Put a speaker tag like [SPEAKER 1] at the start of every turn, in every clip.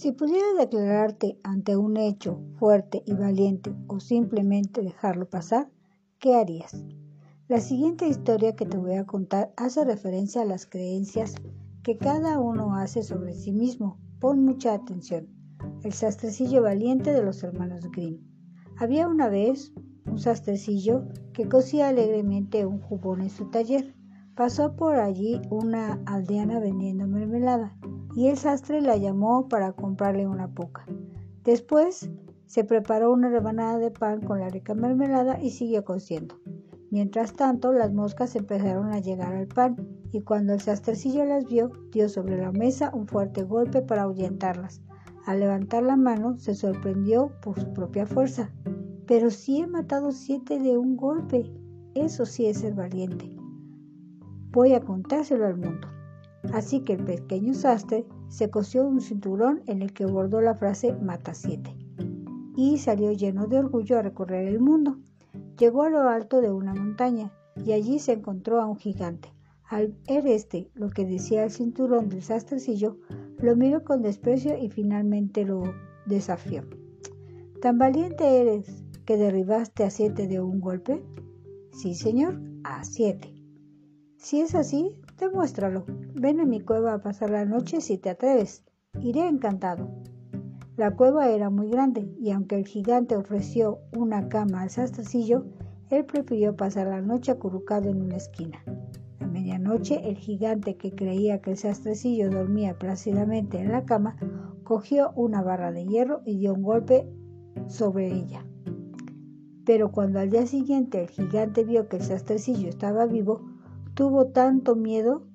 [SPEAKER 1] Si pudieras declararte ante un hecho fuerte y valiente o simplemente dejarlo pasar, ¿qué harías? La siguiente historia que te voy a contar hace referencia a las creencias que cada uno hace sobre sí mismo. Pon mucha atención. El sastrecillo valiente de los hermanos Grimm. Había una vez un sastrecillo que cosía alegremente un jubón en su taller. Pasó por allí una aldeana vendiendo mermelada y el sastre la llamó para comprarle una poca. Después se preparó una rebanada de pan con la rica mermelada y siguió cociendo. Mientras tanto, las moscas empezaron a llegar al pan y cuando el sastrecillo las vio, dio sobre la mesa un fuerte golpe para ahuyentarlas. Al levantar la mano, se sorprendió por su propia fuerza. Pero sí he matado siete de un golpe. Eso sí es ser valiente. Voy a contárselo al mundo. Así que el pequeño sastre se cosió un cinturón en el que bordó la frase mata siete y salió lleno de orgullo a recorrer el mundo. Llegó a lo alto de una montaña y allí se encontró a un gigante. Al ver este lo que decía el cinturón del sastrecillo, lo miró con desprecio y finalmente lo desafió. ¿Tan valiente eres que derribaste a siete de un golpe? Sí, señor, a siete. Si es así, demuéstralo. Ven a mi cueva a pasar la noche si te atreves. Iré encantado. La cueva era muy grande y aunque el gigante ofreció una cama al sastrecillo, él prefirió pasar la noche acurrucado en una esquina. A medianoche, el gigante, que creía que el sastrecillo dormía plácidamente en la cama, cogió una barra de hierro y dio un golpe sobre ella. Pero cuando al día siguiente el gigante vio que el sastrecillo estaba vivo, tuvo tanto miedo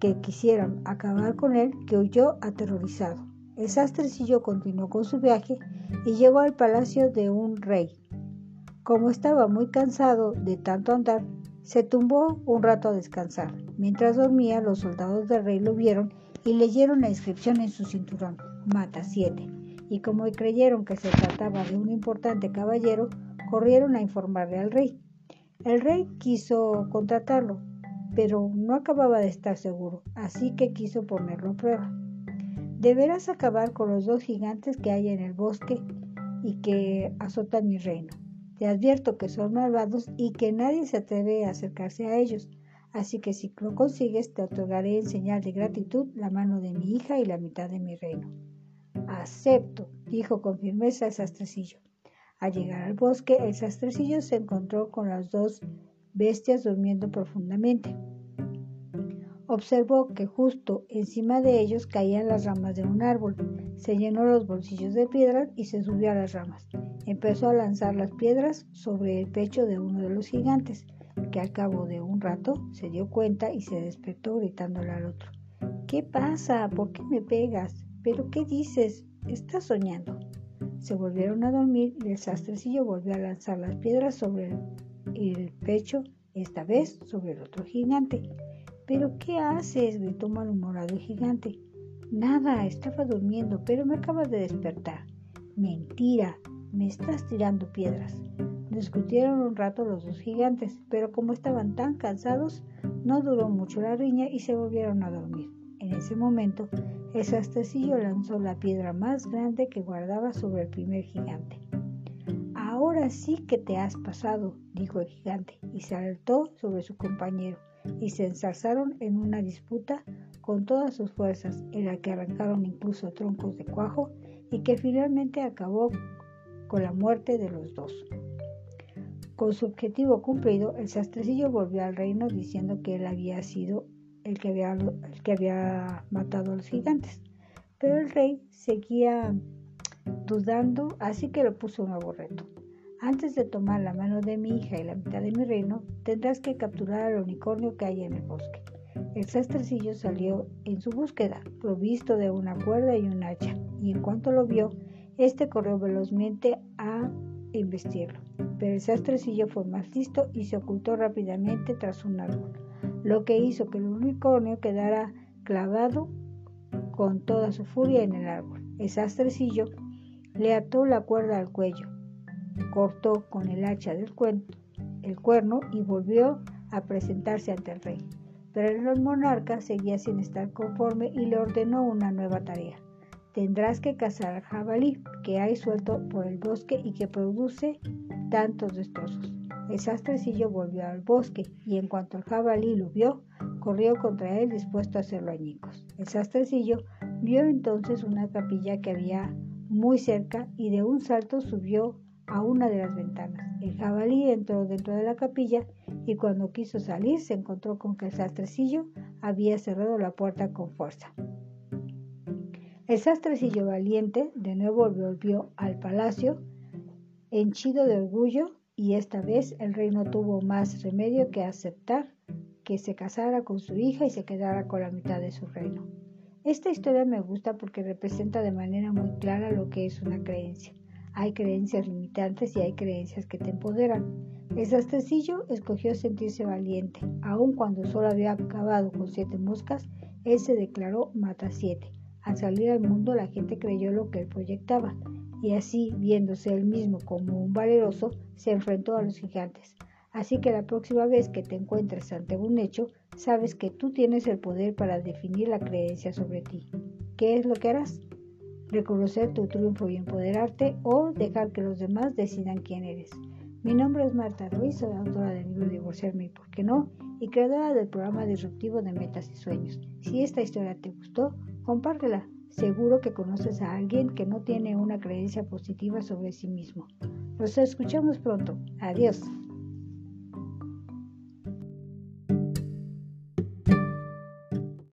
[SPEAKER 1] que quisieron acabar con él que huyó aterrorizado. El sastrecillo continuó con su viaje y llegó al palacio de un rey. Como estaba muy cansado de tanto andar, se tumbó un rato a descansar. Mientras dormía, los soldados del rey lo vieron y leyeron la inscripción en su cinturón, Mata 7. Y como creyeron que se trataba de un importante caballero, corrieron a informarle al rey. El rey quiso contratarlo, pero no acababa de estar seguro, así que quiso ponerlo a prueba. Deberás acabar con los dos gigantes que hay en el bosque y que azotan mi reino. Te advierto que son malvados y que nadie se atreve a acercarse a ellos. Así que si lo consigues, te otorgaré en señal de gratitud la mano de mi hija y la mitad de mi reino. Acepto, dijo con firmeza el sastrecillo. Al llegar al bosque, el sastrecillo se encontró con las dos bestias durmiendo profundamente observó que justo encima de ellos caían las ramas de un árbol. Se llenó los bolsillos de piedras y se subió a las ramas. Empezó a lanzar las piedras sobre el pecho de uno de los gigantes, que al cabo de un rato se dio cuenta y se despertó gritándole al otro. ¿Qué pasa? ¿Por qué me pegas? ¿Pero qué dices? ¿Estás soñando? Se volvieron a dormir y el sastrecillo volvió a lanzar las piedras sobre el pecho, esta vez sobre el otro gigante. ¿Pero qué haces? gritó malhumorado el gigante. Nada, estaba durmiendo, pero me acabas de despertar. Mentira, me estás tirando piedras. Discutieron un rato los dos gigantes, pero como estaban tan cansados, no duró mucho la riña y se volvieron a dormir. En ese momento, el sastrecillo lanzó la piedra más grande que guardaba sobre el primer gigante. Ahora sí que te has pasado, dijo el gigante, y saltó sobre su compañero y se ensarzaron en una disputa con todas sus fuerzas, en la que arrancaron incluso troncos de cuajo y que finalmente acabó con la muerte de los dos. Con su objetivo cumplido, el sastrecillo volvió al reino diciendo que él había sido el que había, el que había matado a los gigantes. Pero el rey seguía dudando, así que le puso un nuevo reto. Antes de tomar la mano de mi hija y la mitad de mi reino, tendrás que capturar al unicornio que hay en el bosque. El sastrecillo salió en su búsqueda, provisto de una cuerda y un hacha, y en cuanto lo vio, éste corrió velozmente a investirlo. Pero el sastrecillo fue más listo y se ocultó rápidamente tras un árbol, lo que hizo que el unicornio quedara clavado con toda su furia en el árbol. El sastrecillo le ató la cuerda al cuello, cortó con el hacha del el cuerno y volvió a presentarse ante el rey. Pero el monarca seguía sin estar conforme y le ordenó una nueva tarea. tendrás que cazar al jabalí que hay suelto por el bosque y que produce tantos destrozos. El sastrecillo volvió al bosque y en cuanto el jabalí lo vio, corrió contra él dispuesto a hacerlo añicos. El sastrecillo vio entonces una capilla que había muy cerca y de un salto subió a una de las ventanas. El jabalí entró dentro de la capilla y cuando quiso salir se encontró con que el sastrecillo había cerrado la puerta con fuerza. El sastrecillo valiente de nuevo volvió al palacio, henchido de orgullo, y esta vez el rey no tuvo más remedio que aceptar que se casara con su hija y se quedara con la mitad de su reino. Esta historia me gusta porque representa de manera muy clara lo que es una creencia. Hay creencias limitantes y hay creencias que te empoderan. El sastrecillo escogió sentirse valiente. Aun cuando solo había acabado con siete moscas, él se declaró mata siete. Al salir al mundo la gente creyó lo que él proyectaba y así, viéndose él mismo como un valeroso, se enfrentó a los gigantes. Así que la próxima vez que te encuentres ante un hecho, sabes que tú tienes el poder para definir la creencia sobre ti. ¿Qué es lo que harás? reconocer tu triunfo y empoderarte o dejar que los demás decidan quién eres. Mi nombre es Marta Ruiz, soy autora del libro Divorciarme y por qué no y creadora del programa disruptivo de metas y sueños. Si esta historia te gustó, compártela. Seguro que conoces a alguien que no tiene una creencia positiva sobre sí mismo. Nos escuchamos pronto. Adiós.